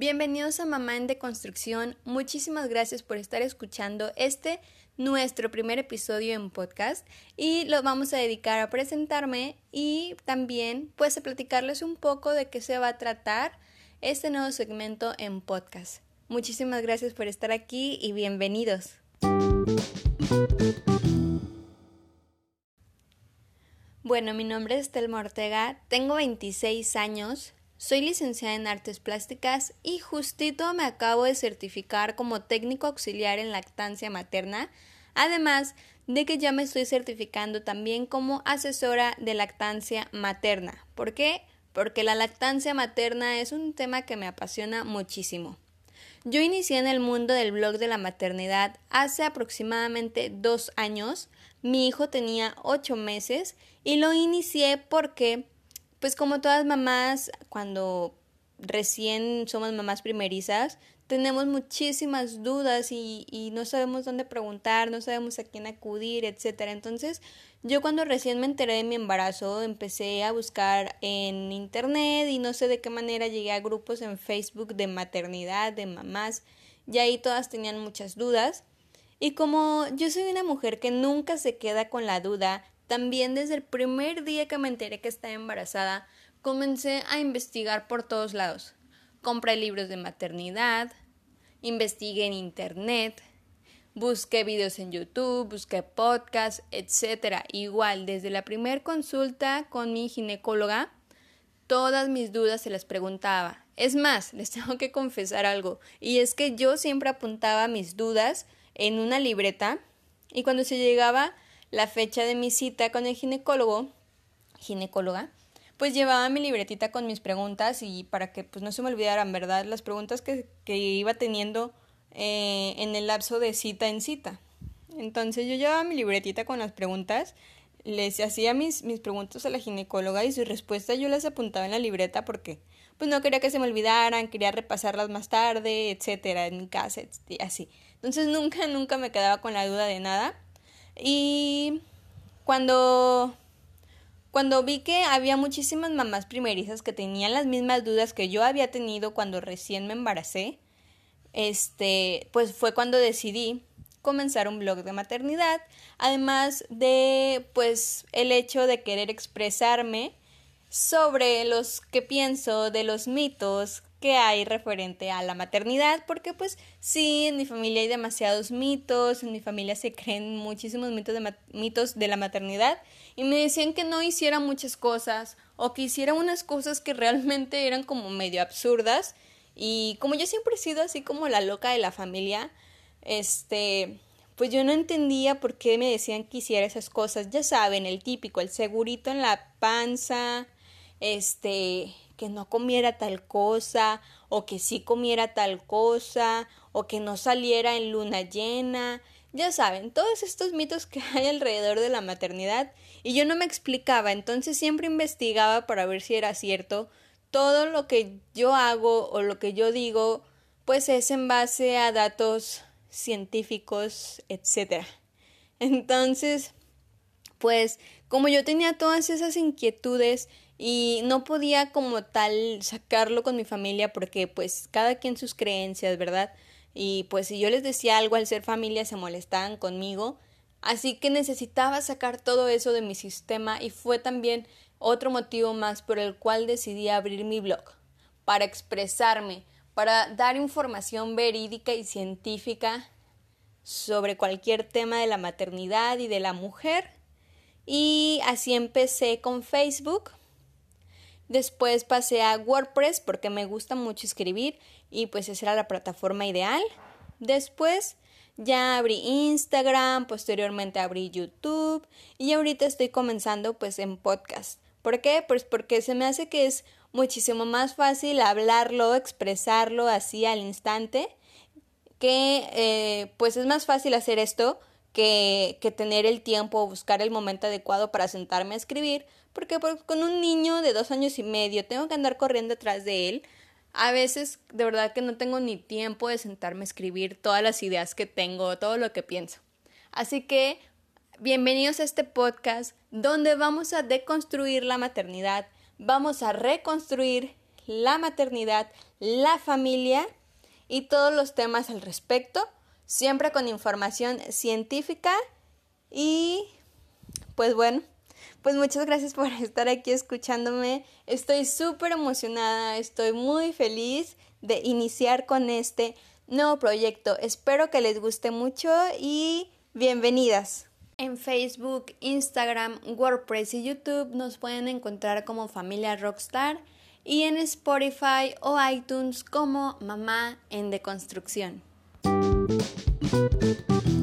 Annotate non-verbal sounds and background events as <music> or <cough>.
Bienvenidos a Mamá en Deconstrucción. Muchísimas gracias por estar escuchando este nuestro primer episodio en podcast y lo vamos a dedicar a presentarme y también pues a platicarles un poco de qué se va a tratar este nuevo segmento en podcast. Muchísimas gracias por estar aquí y bienvenidos. Bueno, mi nombre es Telma Ortega, tengo 26 años, soy licenciada en artes plásticas y justito me acabo de certificar como técnico auxiliar en lactancia materna, además de que ya me estoy certificando también como asesora de lactancia materna. ¿Por qué? Porque la lactancia materna es un tema que me apasiona muchísimo. Yo inicié en el mundo del blog de la maternidad hace aproximadamente dos años. Mi hijo tenía ocho meses y lo inicié porque, pues como todas mamás, cuando recién somos mamás primerizas, tenemos muchísimas dudas y, no sabemos dónde preguntar, no sabemos a quién acudir, etcétera. Entonces, yo cuando recién me enteré de mi embarazo, empecé a buscar en internet y no sé de qué manera llegué a grupos en Facebook de maternidad, de mamás, y ahí todas tenían muchas dudas. Y como yo soy una mujer que nunca se queda con la duda, también desde el primer día que me enteré que estaba embarazada, comencé a investigar por todos lados. Compré libros de maternidad, investigué en internet, busqué videos en YouTube, busqué podcasts, etc. Igual, desde la primera consulta con mi ginecóloga, todas mis dudas se las preguntaba. Es más, les <laughs> tengo que confesar algo, y es que yo siempre apuntaba mis dudas en una libreta y cuando se llegaba la fecha de mi cita con el ginecólogo, ginecóloga, pues llevaba mi libretita con mis preguntas y para que pues no se me olvidaran, ¿verdad? Las preguntas que, que iba teniendo eh, en el lapso de cita en cita. Entonces yo llevaba mi libretita con las preguntas, les hacía mis, mis preguntas a la ginecóloga y sus respuestas yo las apuntaba en la libreta porque pues no quería que se me olvidaran, quería repasarlas más tarde, etcétera, en mi casa, así. Entonces nunca, nunca me quedaba con la duda de nada. Y cuando cuando vi que había muchísimas mamás primerizas que tenían las mismas dudas que yo había tenido cuando recién me embaracé, este, pues fue cuando decidí comenzar un blog de maternidad, además de pues el hecho de querer expresarme sobre los que pienso de los mitos que hay referente a la maternidad, porque pues sí, en mi familia hay demasiados mitos, en mi familia se creen muchísimos mitos de, mitos de la maternidad y me decían que no hiciera muchas cosas o que hiciera unas cosas que realmente eran como medio absurdas y como yo siempre he sido así como la loca de la familia, este, pues yo no entendía por qué me decían que hiciera esas cosas, ya saben, el típico, el segurito en la panza, este, que no comiera tal cosa, o que sí comiera tal cosa, o que no saliera en luna llena. Ya saben, todos estos mitos que <laughs> hay alrededor de la maternidad, y yo no me explicaba, entonces siempre investigaba para ver si era cierto. Todo lo que yo hago o lo que yo digo, pues es en base a datos científicos, etc. Entonces, pues como yo tenía todas esas inquietudes y no podía como tal sacarlo con mi familia porque pues cada quien sus creencias, ¿verdad? Y pues si yo les decía algo al ser familia se molestaban conmigo, así que necesitaba sacar todo eso de mi sistema y fue también otro motivo más por el cual decidí abrir mi blog, para expresarme, para dar información verídica y científica sobre cualquier tema de la maternidad y de la mujer. Y así empecé con Facebook Después pasé a WordPress porque me gusta mucho escribir y pues esa era la plataforma ideal. Después ya abrí Instagram, posteriormente abrí YouTube y ahorita estoy comenzando pues en podcast. ¿Por qué? Pues porque se me hace que es muchísimo más fácil hablarlo, expresarlo así al instante, que eh, pues es más fácil hacer esto que, tener el tiempo o buscar el momento adecuado para sentarme a escribir, porque con un niño de dos años y medio tengo que andar corriendo atrás de él. A veces de verdad que no tengo ni tiempo de sentarme a escribir todas las ideas que tengo, todo lo que pienso. Así que bienvenidos a este podcast donde vamos a deconstruir la maternidad, vamos a reconstruir la maternidad, la familia y todos los temas al respecto, siempre con información científica y pues bueno, pues muchas gracias por <laughs> estar aquí escuchándome. Estoy súper emocionada, estoy muy feliz de iniciar con este nuevo proyecto. Espero que les guste mucho y bienvenidas. En Facebook, Instagram, WordPress y YouTube nos pueden encontrar como Familia Rockstar y en Spotify o iTunes como Mamá en Deconstrucción. Thank you.